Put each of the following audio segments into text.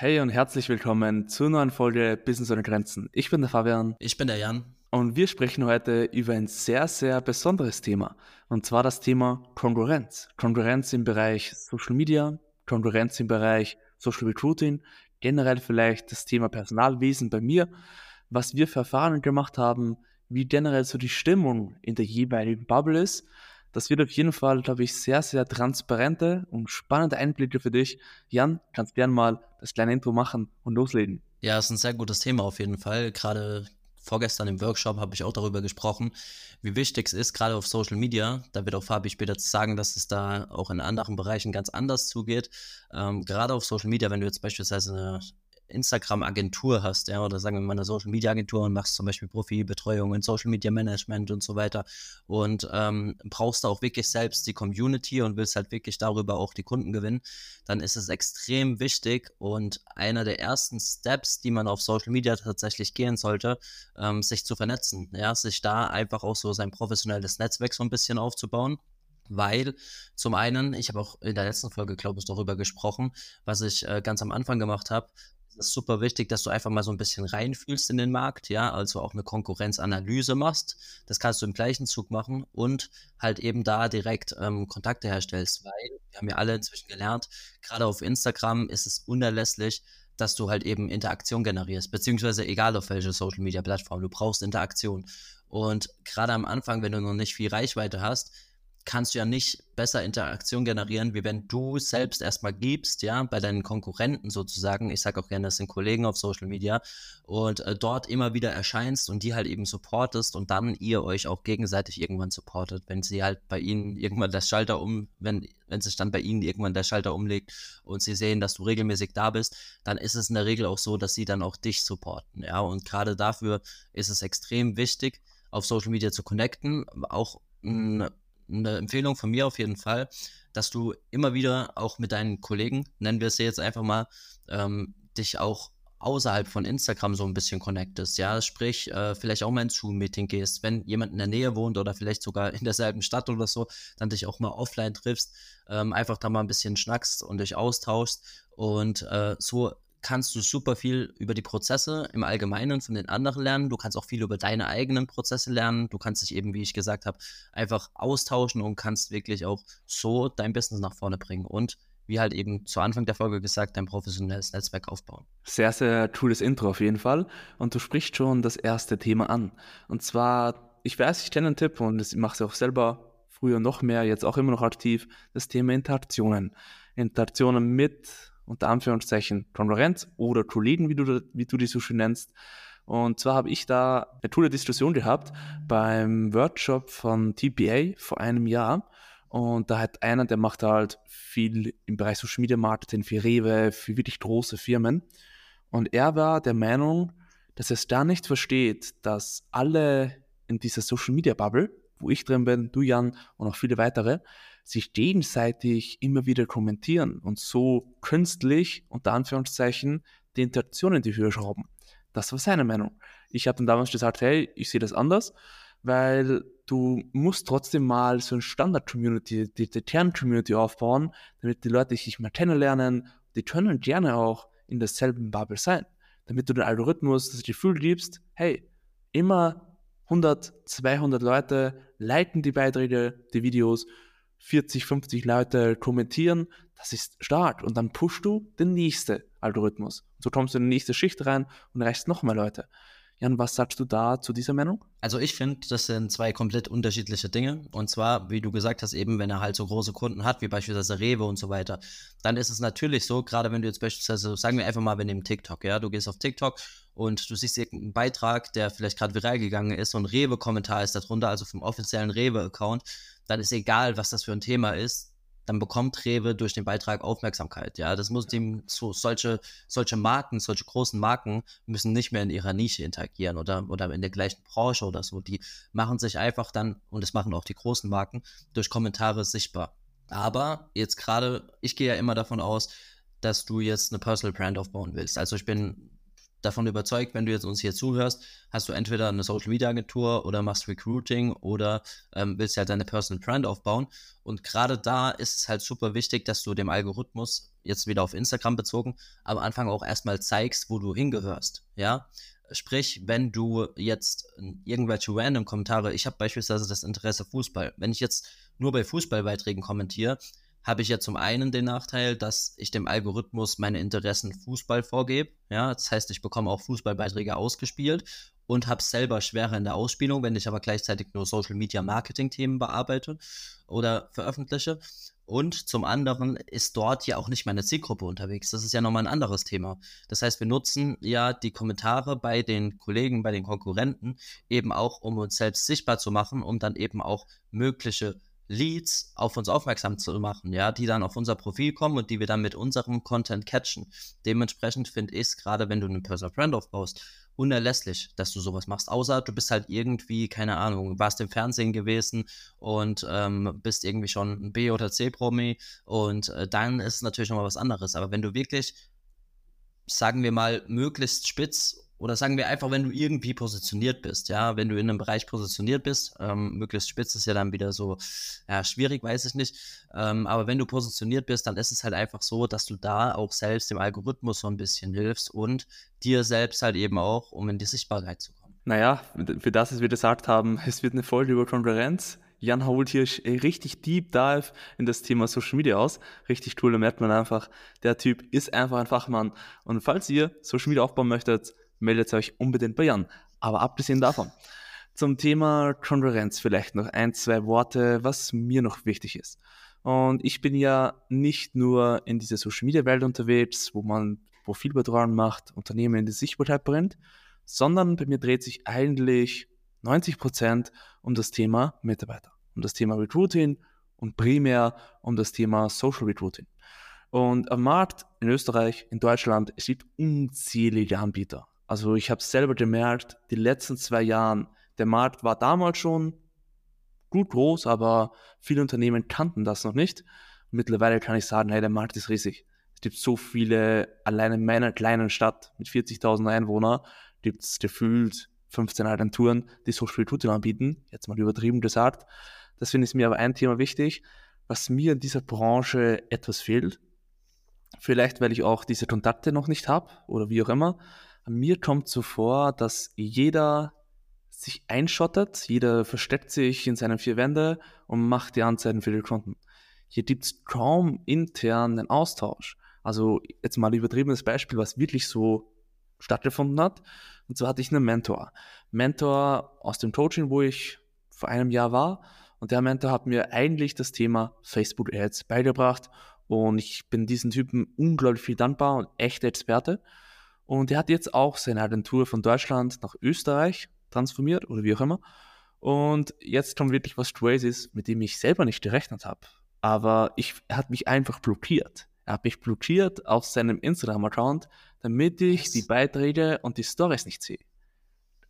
Hey und herzlich willkommen zur neuen Folge Business ohne Grenzen. Ich bin der Fabian. Ich bin der Jan. Und wir sprechen heute über ein sehr, sehr besonderes Thema. Und zwar das Thema Konkurrenz. Konkurrenz im Bereich Social Media, Konkurrenz im Bereich Social Recruiting, generell vielleicht das Thema Personalwesen bei mir, was wir für Erfahrungen gemacht haben, wie generell so die Stimmung in der jeweiligen Bubble ist das wird auf jeden Fall, glaube ich, sehr, sehr transparente und spannende Einblicke für dich. Jan, kannst gern mal das kleine Intro machen und loslegen. Ja, ist ein sehr gutes Thema auf jeden Fall. Gerade vorgestern im Workshop habe ich auch darüber gesprochen, wie wichtig es ist, gerade auf Social Media. Da wird auch Fabi später sagen, dass es da auch in anderen Bereichen ganz anders zugeht. Ähm, gerade auf Social Media, wenn du jetzt beispielsweise eine Instagram-Agentur hast, ja, oder sagen wir mal eine Social-Media-Agentur und machst zum Beispiel Profilbetreuung und Social-Media-Management und so weiter und ähm, brauchst da auch wirklich selbst die Community und willst halt wirklich darüber auch die Kunden gewinnen, dann ist es extrem wichtig und einer der ersten Steps, die man auf Social Media tatsächlich gehen sollte, ähm, sich zu vernetzen, ja, sich da einfach auch so sein professionelles Netzwerk so ein bisschen aufzubauen weil zum einen, ich habe auch in der letzten Folge, glaube ich, darüber gesprochen, was ich äh, ganz am Anfang gemacht habe, ist super wichtig, dass du einfach mal so ein bisschen reinfühlst in den Markt, ja, also auch eine Konkurrenzanalyse machst. Das kannst du im gleichen Zug machen und halt eben da direkt ähm, Kontakte herstellst, weil wir haben ja alle inzwischen gelernt, gerade auf Instagram ist es unerlässlich, dass du halt eben Interaktion generierst, beziehungsweise egal auf welche Social Media Plattform, du brauchst Interaktion. Und gerade am Anfang, wenn du noch nicht viel Reichweite hast, kannst du ja nicht besser Interaktion generieren, wie wenn du selbst erstmal gibst, ja, bei deinen Konkurrenten sozusagen. Ich sage auch gerne, das sind Kollegen auf Social Media und äh, dort immer wieder erscheinst und die halt eben supportest und dann ihr euch auch gegenseitig irgendwann supportet, wenn sie halt bei ihnen irgendwann das Schalter um, wenn, wenn sich dann bei ihnen irgendwann der Schalter umlegt und sie sehen, dass du regelmäßig da bist, dann ist es in der Regel auch so, dass sie dann auch dich supporten, ja, und gerade dafür ist es extrem wichtig, auf Social Media zu connecten, auch mh, eine Empfehlung von mir auf jeden Fall, dass du immer wieder auch mit deinen Kollegen, nennen wir es jetzt einfach mal, ähm, dich auch außerhalb von Instagram so ein bisschen connectest, ja, sprich, äh, vielleicht auch mal ins Zoom-Meeting gehst, wenn jemand in der Nähe wohnt oder vielleicht sogar in derselben Stadt oder so, dann dich auch mal offline triffst, ähm, einfach da mal ein bisschen schnackst und dich austauschst. Und äh, so kannst du super viel über die Prozesse im Allgemeinen von den anderen lernen. Du kannst auch viel über deine eigenen Prozesse lernen. Du kannst dich eben, wie ich gesagt habe, einfach austauschen und kannst wirklich auch so dein Business nach vorne bringen und wie halt eben zu Anfang der Folge gesagt, dein professionelles Netzwerk aufbauen. Sehr, sehr cooles Intro auf jeden Fall. Und du sprichst schon das erste Thema an. Und zwar, ich weiß, ich kenne einen Tipp und das mache ich auch selber früher noch mehr, jetzt auch immer noch aktiv, das Thema Interaktionen. Interaktionen mit unter Anführungszeichen Konkurrenz oder Kollegen, wie du, wie du die so schön nennst. Und zwar habe ich da eine tolle Diskussion gehabt beim Workshop von TPA vor einem Jahr. Und da hat einer, der macht halt viel im Bereich Social Media Marketing für Rewe, für wirklich große Firmen. Und er war der Meinung, dass er es da nicht versteht, dass alle in dieser Social Media Bubble, wo ich drin bin, du Jan und auch viele weitere, sich gegenseitig immer wieder kommentieren und so künstlich, unter Anführungszeichen, die Interaktion in die Höhe schrauben. Das war seine Meinung. Ich habe dann damals gesagt, hey, ich sehe das anders, weil du musst trotzdem mal so ein Standard-Community, die, die Kern-Community aufbauen, damit die Leute dich mal kennenlernen. Die können gerne auch in derselben Bubble sein, damit du den Algorithmus das Gefühl gibst, hey, immer 100, 200 Leute liken die Beiträge, die Videos 40, 50 Leute kommentieren, das ist stark. Und dann pushst du den nächsten Algorithmus. so kommst du in die nächste Schicht rein und erreichst noch mehr Leute. Jan, was sagst du da zu dieser Meinung? Also ich finde, das sind zwei komplett unterschiedliche Dinge. Und zwar, wie du gesagt hast, eben, wenn er halt so große Kunden hat, wie beispielsweise Rewe und so weiter, dann ist es natürlich so, gerade wenn du jetzt beispielsweise, sagen wir einfach mal, wir nehmen TikTok, ja, du gehst auf TikTok und du siehst irgendeinen Beitrag, der vielleicht gerade viral gegangen ist und Rewe-Kommentar ist darunter, also vom offiziellen Rewe-Account, dann ist egal, was das für ein Thema ist, dann bekommt Rewe durch den Beitrag Aufmerksamkeit. Ja, das muss dem so solche solche Marken, solche großen Marken müssen nicht mehr in ihrer Nische interagieren oder oder in der gleichen Branche oder so. Die machen sich einfach dann und das machen auch die großen Marken durch Kommentare sichtbar. Aber jetzt gerade, ich gehe ja immer davon aus, dass du jetzt eine Personal Brand aufbauen willst. Also ich bin davon überzeugt, wenn du jetzt uns hier zuhörst, hast du entweder eine Social Media Agentur oder machst Recruiting oder ähm, willst halt deine Personal Brand aufbauen. Und gerade da ist es halt super wichtig, dass du dem Algorithmus jetzt wieder auf Instagram bezogen, am Anfang auch erstmal zeigst, wo du hingehörst. Ja, Sprich, wenn du jetzt irgendwelche random Kommentare, ich habe beispielsweise das Interesse Fußball, wenn ich jetzt nur bei Fußballbeiträgen kommentiere, habe ich ja zum einen den Nachteil, dass ich dem Algorithmus meine Interessen Fußball vorgebe. Ja, das heißt, ich bekomme auch Fußballbeiträge ausgespielt und habe selber schwerer in der Ausspielung, wenn ich aber gleichzeitig nur Social Media Marketing Themen bearbeite oder veröffentliche. Und zum anderen ist dort ja auch nicht meine Zielgruppe unterwegs. Das ist ja nochmal ein anderes Thema. Das heißt, wir nutzen ja die Kommentare bei den Kollegen, bei den Konkurrenten eben auch, um uns selbst sichtbar zu machen, um dann eben auch mögliche Leads auf uns aufmerksam zu machen, ja, die dann auf unser Profil kommen und die wir dann mit unserem Content catchen. Dementsprechend finde ich es, gerade wenn du einen Personal Brand aufbaust, unerlässlich, dass du sowas machst. Außer du bist halt irgendwie, keine Ahnung, warst im Fernsehen gewesen und ähm, bist irgendwie schon ein B- oder C-Promi und äh, dann ist es natürlich nochmal was anderes. Aber wenn du wirklich, sagen wir mal, möglichst spitz oder sagen wir einfach, wenn du irgendwie positioniert bist, ja, wenn du in einem Bereich positioniert bist, ähm, möglichst spitz ist ja dann wieder so, ja, schwierig, weiß ich nicht, ähm, aber wenn du positioniert bist, dann ist es halt einfach so, dass du da auch selbst dem Algorithmus so ein bisschen hilfst und dir selbst halt eben auch, um in die Sichtbarkeit zu kommen. Naja, für das, was wir gesagt haben, es wird eine Folge über Konkurrenz. Jan holt hier richtig Deep Dive in das Thema Social Media aus. Richtig cool, da merkt man einfach, der Typ ist einfach ein Fachmann. Und falls ihr Social Media aufbauen möchtet, meldet euch unbedingt bei Jan. Aber abgesehen davon, zum Thema Konkurrenz vielleicht noch ein, zwei Worte, was mir noch wichtig ist. Und ich bin ja nicht nur in dieser Social Media Welt unterwegs, wo man Profilbetreuung macht, Unternehmen in die Sichtbarkeit bringt, sondern bei mir dreht sich eigentlich 90 Prozent um das Thema Mitarbeiter, um das Thema Recruiting und primär um das Thema Social Recruiting. Und am Markt in Österreich, in Deutschland, es gibt unzählige Anbieter. Also ich habe selber gemerkt, die letzten zwei Jahren, der Markt war damals schon gut groß, aber viele Unternehmen kannten das noch nicht. mittlerweile kann ich sagen, hey, der Markt ist riesig. Es gibt so viele, allein in meiner kleinen Stadt mit 40.000 Einwohnern gibt es gefühlt 15 Agenturen, die Social Recruiting anbieten. Jetzt mal übertrieben gesagt. Das finde ich mir aber ein Thema wichtig, was mir in dieser Branche etwas fehlt. Vielleicht, weil ich auch diese Kontakte noch nicht habe oder wie auch immer. Mir kommt so vor, dass jeder sich einschottet, jeder versteckt sich in seinen vier Wände und macht die Anzeigen für die Kunden. Hier gibt es kaum intern einen Austausch. Also jetzt mal ein übertriebenes Beispiel, was wirklich so stattgefunden hat. Und zwar hatte ich einen Mentor. Mentor aus dem Coaching, wo ich vor einem Jahr war. Und der Mentor hat mir eigentlich das Thema Facebook Ads beigebracht. Und ich bin diesen Typen unglaublich viel dankbar und echter Experte. Und er hat jetzt auch seine Agentur von Deutschland nach Österreich transformiert oder wie auch immer. Und jetzt kommt wirklich was Crazy's, mit dem ich selber nicht gerechnet habe. Aber ich, er hat mich einfach blockiert. Er hat mich blockiert auf seinem Instagram-Account, damit ich yes. die Beiträge und die Stories nicht sehe.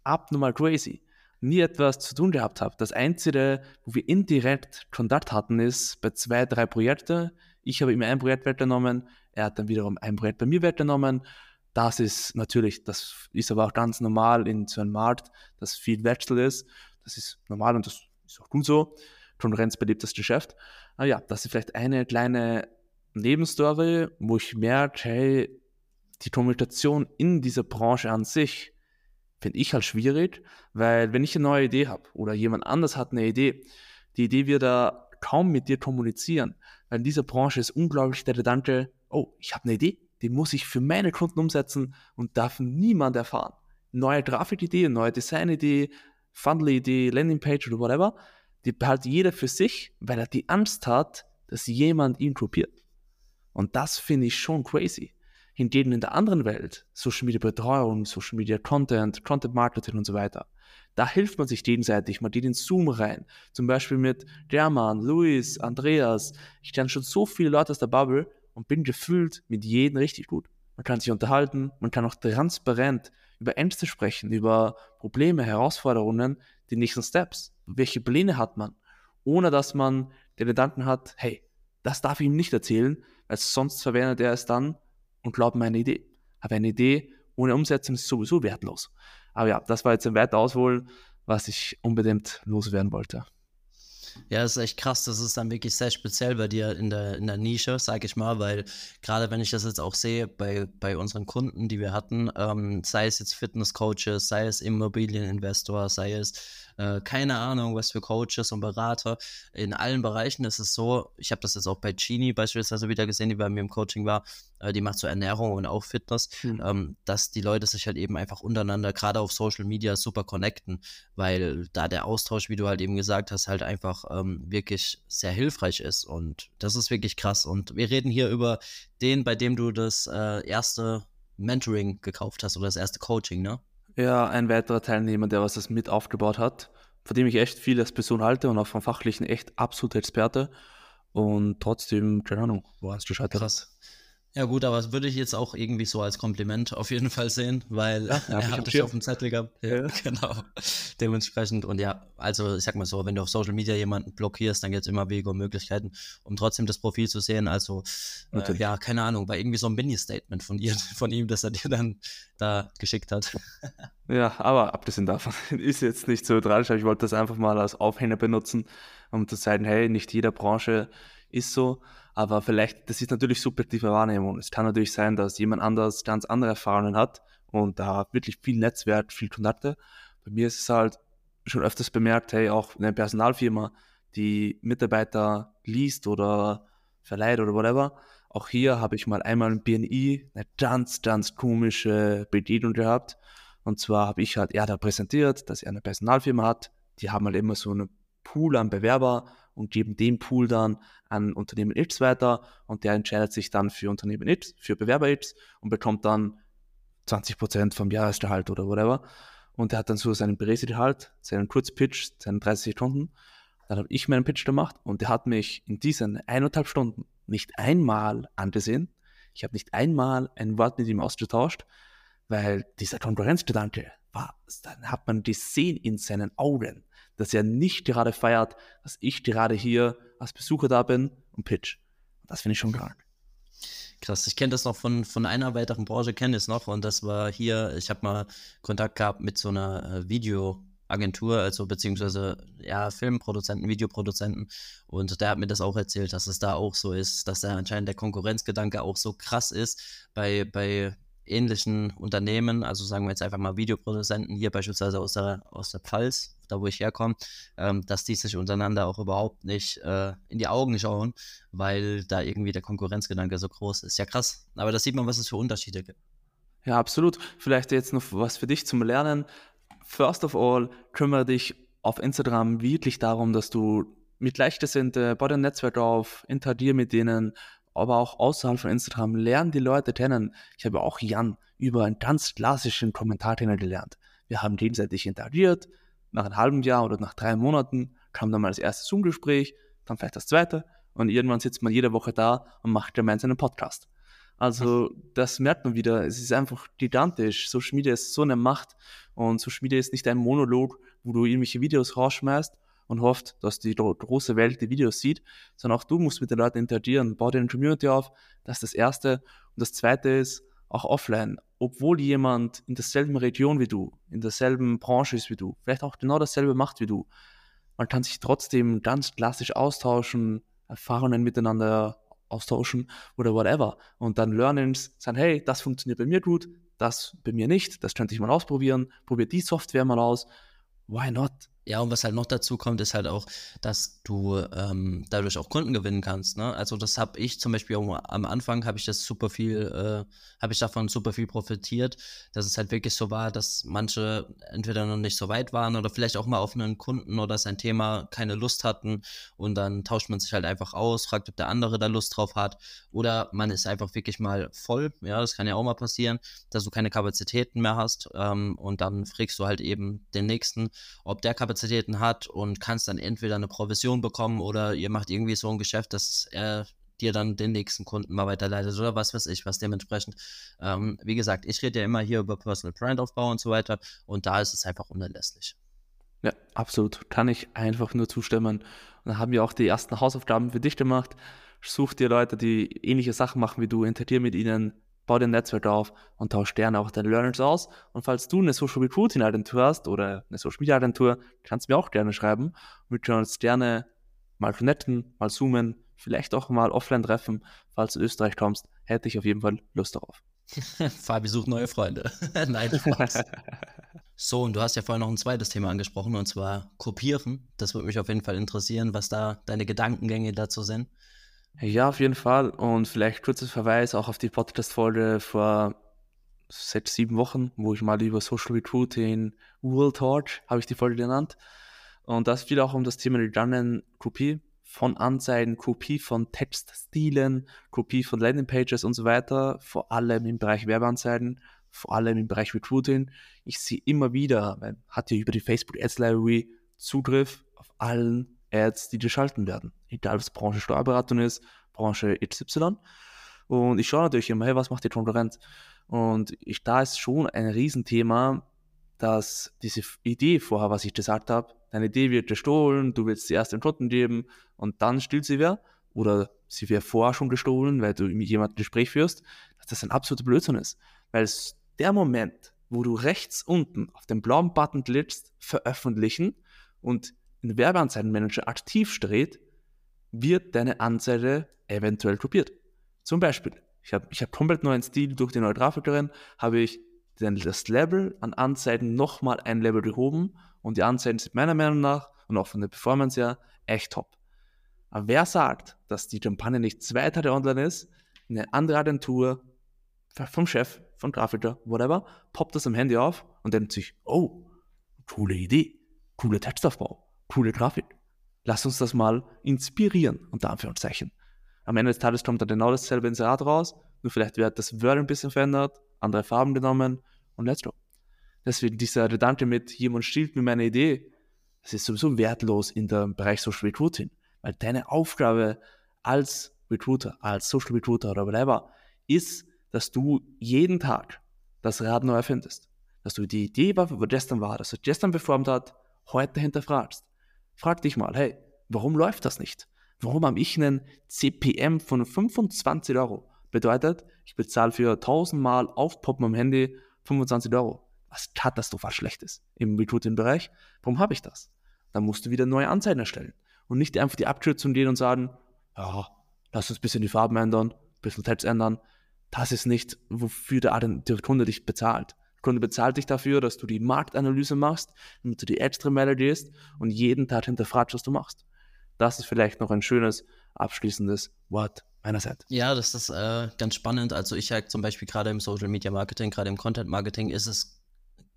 Abnormal crazy. Nie etwas zu tun gehabt habe. Das Einzige, wo wir indirekt Kontakt hatten, ist bei zwei, drei Projekten. Ich habe ihm ein Projekt weggenommen, er hat dann wiederum ein Projekt bei mir weggenommen das ist natürlich, das ist aber auch ganz normal in so einem Markt, dass viel Wechsel ist. Das ist normal und das ist auch gut so. Konkurrenz belebt das Geschäft. Aber ja, das ist vielleicht eine kleine Nebenstory, wo ich merke, hey, die Kommunikation in dieser Branche an sich finde ich halt schwierig, weil wenn ich eine neue Idee habe oder jemand anders hat eine Idee, die Idee wird da kaum mit dir kommunizieren, weil in dieser Branche ist unglaublich der Gedanke, oh, ich habe eine Idee, die muss ich für meine Kunden umsetzen und darf niemand erfahren. Neue Grafikidee, neue Designidee, Funnel-Idee, Landingpage oder whatever, die behält jeder für sich, weil er die Angst hat, dass jemand ihn kopiert. Und das finde ich schon crazy. Hingegen in der anderen Welt, Social Media Betreuung, Social Media Content, Content Marketing und so weiter, da hilft man sich gegenseitig. Man geht in Zoom rein. Zum Beispiel mit German, Luis, Andreas. Ich kenne schon so viele Leute aus der Bubble, und bin gefühlt mit jedem richtig gut. Man kann sich unterhalten, man kann auch transparent über Ängste sprechen, über Probleme, Herausforderungen, die nächsten Steps. Welche Pläne hat man? Ohne dass man den Gedanken hat, hey, das darf ich ihm nicht erzählen, weil sonst verwendet er es dann und glaubt mir eine Idee. Aber eine Idee ohne Umsetzung ist sowieso wertlos. Aber ja, das war jetzt ein weiter Ausholen, was ich unbedingt loswerden wollte. Ja, das ist echt krass. Das ist dann wirklich sehr speziell bei dir in der, in der Nische, sag ich mal, weil gerade wenn ich das jetzt auch sehe bei, bei unseren Kunden, die wir hatten, ähm, sei es jetzt Fitnesscoaches, sei es Immobilieninvestor, sei es äh, keine Ahnung, was für Coaches und Berater. In allen Bereichen ist es so, ich habe das jetzt auch bei Chini beispielsweise wieder gesehen, die bei mir im Coaching war, äh, die macht so Ernährung und auch Fitness, mhm. ähm, dass die Leute sich halt eben einfach untereinander, gerade auf Social Media, super connecten, weil da der Austausch, wie du halt eben gesagt hast, halt einfach ähm, wirklich sehr hilfreich ist und das ist wirklich krass. Und wir reden hier über den, bei dem du das äh, erste Mentoring gekauft hast oder das erste Coaching, ne? Ja, ein weiterer Teilnehmer, der was das mit aufgebaut hat, von dem ich echt viel als Person halte und auch vom Fachlichen echt absoluter Experte. Und trotzdem, keine Ahnung, wo hast du scheitert? Krass. Ja gut, aber das würde ich jetzt auch irgendwie so als Kompliment auf jeden Fall sehen, weil ja, er hat dich auf dem Zettel gehabt. Ja, ja. Genau. Dementsprechend und ja, also ich sag mal so, wenn du auf Social Media jemanden blockierst, dann gibt es immer Wege und Möglichkeiten, um trotzdem das Profil zu sehen. Also äh, ja, keine Ahnung, war irgendwie so ein Mini-Statement von, von ihm, das er dir dann da geschickt hat. Ja, aber abgesehen davon ist jetzt nicht so tragisch, aber ich wollte das einfach mal als Aufhänger benutzen, um zu zeigen, hey, nicht jede Branche ist so. Aber vielleicht, das ist natürlich subjektive Wahrnehmung. Es kann natürlich sein, dass jemand anders ganz andere Erfahrungen hat und da wirklich viel Netzwerk, viel Kontakte. Bei mir ist es halt schon öfters bemerkt, hey, auch eine Personalfirma, die Mitarbeiter liest oder verleiht oder whatever. Auch hier habe ich mal einmal im BNI eine ganz, ganz komische Begegnung gehabt. Und zwar habe ich halt er da präsentiert, dass er eine Personalfirma hat. Die haben halt immer so einen Pool an Bewerber und geben den Pool dann an Unternehmen X weiter und der entscheidet sich dann für Unternehmen X, für Bewerber X und bekommt dann 20% vom Jahresgehalt oder whatever. Und er hat dann so seinen Presegehalt, seinen Kurzpitch, seinen 30 Stunden. Dann habe ich meinen Pitch gemacht und er hat mich in diesen eineinhalb Stunden nicht einmal angesehen. Ich habe nicht einmal ein Wort mit ihm ausgetauscht, weil dieser Konkurrenzgedanke war, dann hat man gesehen in seinen Augen, dass er nicht gerade feiert, dass ich gerade hier als Besucher da bin und pitch. Das finde ich schon krank. Krass, ich kenne das noch von, von einer weiteren Branche, kenne es noch und das war hier, ich habe mal Kontakt gehabt mit so einer äh, Videoagentur, also beziehungsweise ja, Filmproduzenten, Videoproduzenten und der hat mir das auch erzählt, dass es da auch so ist, dass da anscheinend der Konkurrenzgedanke auch so krass ist bei, bei ähnlichen Unternehmen, also sagen wir jetzt einfach mal Videoproduzenten hier beispielsweise aus der, aus der Pfalz, da wo ich herkomme, ähm, dass die sich untereinander auch überhaupt nicht äh, in die Augen schauen, weil da irgendwie der Konkurrenzgedanke so groß ist. Ja, krass. Aber da sieht man, was es für Unterschiede gibt. Ja, absolut. Vielleicht jetzt noch was für dich zum Lernen. First of all, kümmere dich auf Instagram wirklich darum, dass du mit Gleichgesinnten, bau dein Netzwerk auf, interagier mit denen, aber auch außerhalb von Instagram, lernen die Leute kennen. Ich habe auch Jan über einen ganz klassischen Kommentar kennengelernt. Wir haben gegenseitig interagiert. Nach einem halben Jahr oder nach drei Monaten kam dann mal das erste Zoom-Gespräch, dann vielleicht das zweite und irgendwann sitzt man jede Woche da und macht gemeinsam einen Podcast. Also das merkt man wieder, es ist einfach gigantisch. Social Media ist so eine Macht und Social Media ist nicht ein Monolog, wo du irgendwelche Videos rausschmeißt und hofft, dass die große Welt die Videos sieht, sondern auch du musst mit den Leuten interagieren, bau dir eine Community auf, das ist das Erste. Und das Zweite ist auch offline, obwohl jemand in derselben Region wie du, in derselben Branche ist wie du, vielleicht auch genau dasselbe macht wie du, man kann sich trotzdem ganz klassisch austauschen, Erfahrungen miteinander austauschen oder whatever. Und dann Learnings sagen, hey, das funktioniert bei mir gut, das bei mir nicht, das könnte ich mal ausprobieren, probier die Software mal aus. Why not? Ja, und was halt noch dazu kommt, ist halt auch, dass du ähm, dadurch auch Kunden gewinnen kannst. Ne? Also das habe ich zum Beispiel auch am Anfang habe ich das super viel, äh, habe ich davon super viel profitiert, dass es halt wirklich so war, dass manche entweder noch nicht so weit waren oder vielleicht auch mal auf einen Kunden oder sein Thema keine Lust hatten und dann tauscht man sich halt einfach aus, fragt, ob der andere da Lust drauf hat oder man ist einfach wirklich mal voll. Ja, das kann ja auch mal passieren, dass du keine Kapazitäten mehr hast ähm, und dann fragst du halt eben den nächsten, ob der Kapazitäten Kapazitäten hat und kannst dann entweder eine Provision bekommen oder ihr macht irgendwie so ein Geschäft, dass er dir dann den nächsten Kunden mal weiterleitet oder was weiß ich, was dementsprechend. Ähm, wie gesagt, ich rede ja immer hier über Personal Brand Aufbau und so weiter und da ist es einfach unerlässlich. Ja, absolut. Kann ich einfach nur zustimmen. Und dann haben wir auch die ersten Hausaufgaben für dich gemacht. Such dir Leute, die ähnliche Sachen machen wie du, interagier mit ihnen, bau dein Netzwerk auf und tausch gerne auch deine Learnings aus. Und falls du eine Social Recruiting Agentur hast oder eine Social Media Agentur, kannst du mir auch gerne schreiben. Wir können uns gerne mal connecten, mal zoomen, vielleicht auch mal offline treffen. Falls du in Österreich kommst, hätte ich auf jeden Fall Lust darauf. Fabi sucht neue Freunde. Nein, Spaß. so, und du hast ja vorhin noch ein zweites Thema angesprochen, und zwar Kopieren. Das würde mich auf jeden Fall interessieren, was da deine Gedankengänge dazu sind. Ja, auf jeden Fall. Und vielleicht kurzes Verweis auch auf die Podcast-Folge vor sechs, sieben Wochen, wo ich mal über Social Recruiting, World Torch, habe ich die Folge genannt. Und das fiel auch um das Thema Redundant Kopie von Anzeigen, Kopie von Textstilen, Kopie von Landingpages und so weiter, vor allem im Bereich Werbeanzeigen, vor allem im Bereich Recruiting. Ich sehe immer wieder, man hat ja über die Facebook Ads Library Zugriff auf allen Ads, die geschalten werden. Egal, ob es Branche Steuerberatung ist, Branche XY. Und ich schaue natürlich immer, hey, was macht die Konkurrenz? Und ich, da ist schon ein Riesenthema, dass diese Idee vorher, was ich gesagt habe, deine Idee wird gestohlen, du willst sie erst den Kunden geben und dann stiehlt sie wer oder sie wäre vorher schon gestohlen, weil du mit jemandem ein Gespräch führst, dass das ein absoluter Blödsinn ist. Weil es der Moment, wo du rechts unten auf den blauen Button klickst, veröffentlichen und in Werbeanzeigenmanager aktiv steht, wird deine Anzeige eventuell kopiert. Zum Beispiel, ich habe ich hab komplett neuen Stil durch die neue Grafikerin, habe ich den, das Level an Anzeigen nochmal ein Level gehoben und die Anzeigen sind meiner Meinung nach und auch von der Performance her echt top. Aber wer sagt, dass die Kampagne nicht zwei Tage online ist, eine andere Agentur vom Chef, vom Grafiker, whatever, poppt das am Handy auf und denkt sich, oh, coole Idee, coole Textaufbau, coole Grafik. Lass uns das mal inspirieren, unter Anführungszeichen. Am Ende des Tages kommt dann genau dasselbe Inserat raus, nur vielleicht wird das Word ein bisschen verändert, andere Farben genommen und let's go. Deswegen dieser Gedanke mit, jemand stiehlt mir meine Idee, das ist sowieso wertlos in dem Bereich Social Recruiting, weil deine Aufgabe als Recruiter, als Social Recruiter oder whatever, ist, dass du jeden Tag das Rad neu erfindest. Dass du die Idee, was gestern war, dass du gestern performt hat, heute hinterfragst. Frag dich mal, hey, warum läuft das nicht? Warum habe ich einen CPM von 25 Euro? Bedeutet, ich bezahle für 1000 Mal Aufpoppen am Handy 25 Euro. Was katastrophal schlecht ist im Recruiting-Bereich. Warum habe ich das? Dann musst du wieder neue Anzeigen erstellen. Und nicht einfach die Abkürzung gehen und sagen, ja, lass uns ein bisschen die Farben ändern, ein bisschen Text ändern. Das ist nicht, wofür der, der Kunde dich bezahlt. Kunde bezahlt dich dafür, dass du die Marktanalyse machst, damit du die extra Mail gehst und jeden Tag hinterfragst, was du machst. Das ist vielleicht noch ein schönes abschließendes Wort meinerseits. Ja, das ist äh, ganz spannend. Also ich sage zum Beispiel gerade im Social Media Marketing, gerade im Content Marketing ist es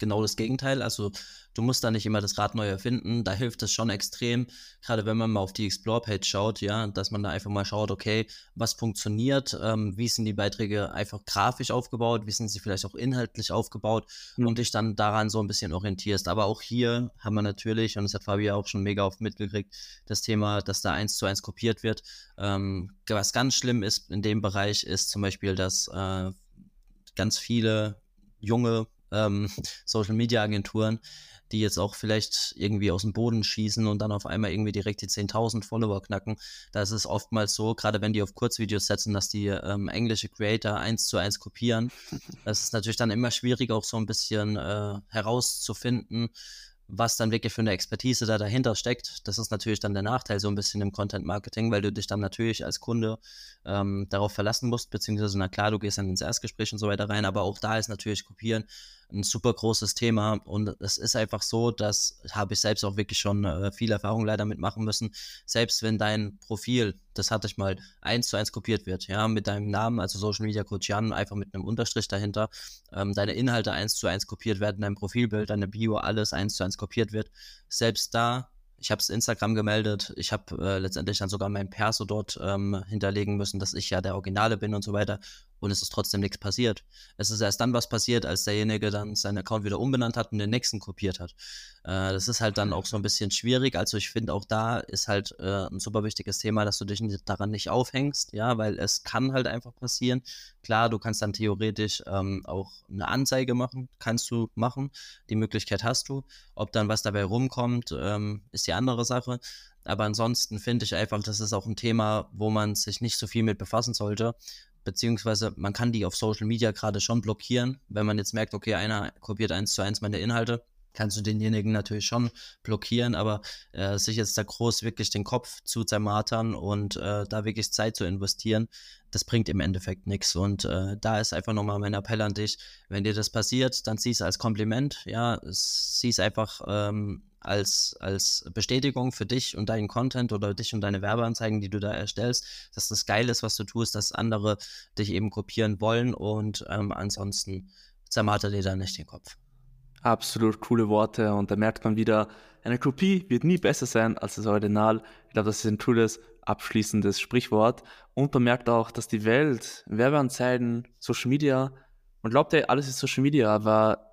genau das Gegenteil. Also du musst da nicht immer das Rad neu erfinden. Da hilft es schon extrem, gerade wenn man mal auf die Explore-Page schaut, ja, dass man da einfach mal schaut, okay, was funktioniert, ähm, wie sind die Beiträge einfach grafisch aufgebaut, wie sind sie vielleicht auch inhaltlich aufgebaut mhm. und dich dann daran so ein bisschen orientierst. Aber auch hier haben wir natürlich, und das hat Fabi auch schon mega oft mitgekriegt, das Thema, dass da eins zu eins kopiert wird. Ähm, was ganz schlimm ist in dem Bereich, ist zum Beispiel, dass äh, ganz viele junge ähm, Social Media Agenturen, die jetzt auch vielleicht irgendwie aus dem Boden schießen und dann auf einmal irgendwie direkt die 10.000 Follower knacken. Da ist es oftmals so, gerade wenn die auf Kurzvideos setzen, dass die ähm, englische Creator eins zu eins kopieren. Das ist natürlich dann immer schwierig, auch so ein bisschen äh, herauszufinden, was dann wirklich für eine Expertise da dahinter steckt. Das ist natürlich dann der Nachteil so ein bisschen im Content Marketing, weil du dich dann natürlich als Kunde ähm, darauf verlassen musst, beziehungsweise na klar, du gehst dann ins Erstgespräch und so weiter rein, aber auch da ist natürlich Kopieren ein super großes Thema und es ist einfach so, dass habe ich selbst auch wirklich schon äh, viel Erfahrung leider mitmachen müssen. Selbst wenn dein Profil, das hatte ich mal, eins zu eins kopiert wird, ja, mit deinem Namen, also Social Media Coach Jan, einfach mit einem Unterstrich dahinter, ähm, deine Inhalte eins zu eins kopiert werden, dein Profilbild, deine Bio, alles eins zu eins kopiert wird. Selbst da ich habe es Instagram gemeldet. Ich habe äh, letztendlich dann sogar mein Perso dort ähm, hinterlegen müssen, dass ich ja der Originale bin und so weiter und es ist trotzdem nichts passiert. Es ist erst dann was passiert, als derjenige dann seinen Account wieder umbenannt hat und den nächsten kopiert hat. Äh, das ist halt dann auch so ein bisschen schwierig. Also ich finde auch da ist halt äh, ein super wichtiges Thema, dass du dich daran nicht aufhängst, ja, weil es kann halt einfach passieren. Klar, du kannst dann theoretisch ähm, auch eine Anzeige machen, kannst du machen. Die Möglichkeit hast du. Ob dann was dabei rumkommt, ähm, ist die andere Sache. Aber ansonsten finde ich einfach, das ist auch ein Thema, wo man sich nicht so viel mit befassen sollte, beziehungsweise man kann die auf Social Media gerade schon blockieren, wenn man jetzt merkt, okay, einer kopiert eins zu eins meine Inhalte, kannst du denjenigen natürlich schon blockieren, aber äh, sich jetzt da groß wirklich den Kopf zu zermartern und äh, da wirklich Zeit zu investieren, das bringt im Endeffekt nichts. Und äh, da ist einfach nochmal mein Appell an dich, wenn dir das passiert, dann sieh es als Kompliment, ja, sieh es einfach ähm, als, als Bestätigung für dich und deinen Content oder dich und deine Werbeanzeigen, die du da erstellst, dass das geil ist, was du tust, dass andere dich eben kopieren wollen und ähm, ansonsten zermartert dir da nicht den Kopf. Absolut coole Worte und da merkt man wieder, eine Kopie wird nie besser sein als das Original. Ich glaube, das ist ein cooles, abschließendes Sprichwort. Und man merkt auch, dass die Welt, Werbeanzeigen, Social Media, man glaubt ja, alles ist Social Media, aber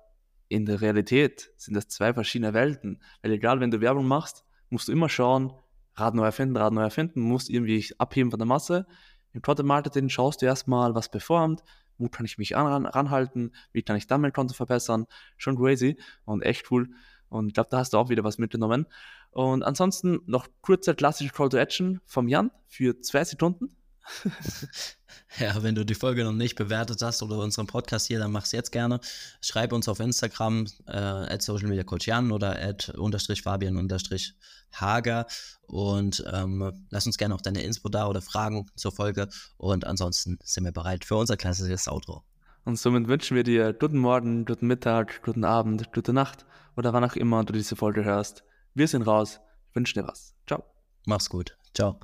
in der Realität sind das zwei verschiedene Welten. Weil egal, wenn du Werbung machst, musst du immer schauen, Rad neu erfinden, Rad neu erfinden, musst irgendwie abheben von der Masse. Im Content Marketing schaust du erstmal, was performt, wo kann ich mich an, ranhalten, wie kann ich dann mein Konto verbessern. Schon crazy und echt cool. Und ich glaube, da hast du auch wieder was mitgenommen. Und ansonsten noch kurzer klassischer Call to Action vom Jan für zwei Sekunden. Ja, wenn du die Folge noch nicht bewertet hast oder unseren Podcast hier, dann mach es jetzt gerne. Schreib uns auf Instagram äh, at Social Media Coach Jan oder at unterstrich Fabian unterstrich Hager und ähm, lass uns gerne auch deine Inspo da oder Fragen zur Folge und ansonsten sind wir bereit für unser klassisches Outro. Und somit wünschen wir dir guten Morgen, guten Mittag, guten Abend, gute Nacht oder wann auch immer du diese Folge hörst. Wir sind raus. Ich wünsche dir was. Ciao. Mach's gut. Ciao.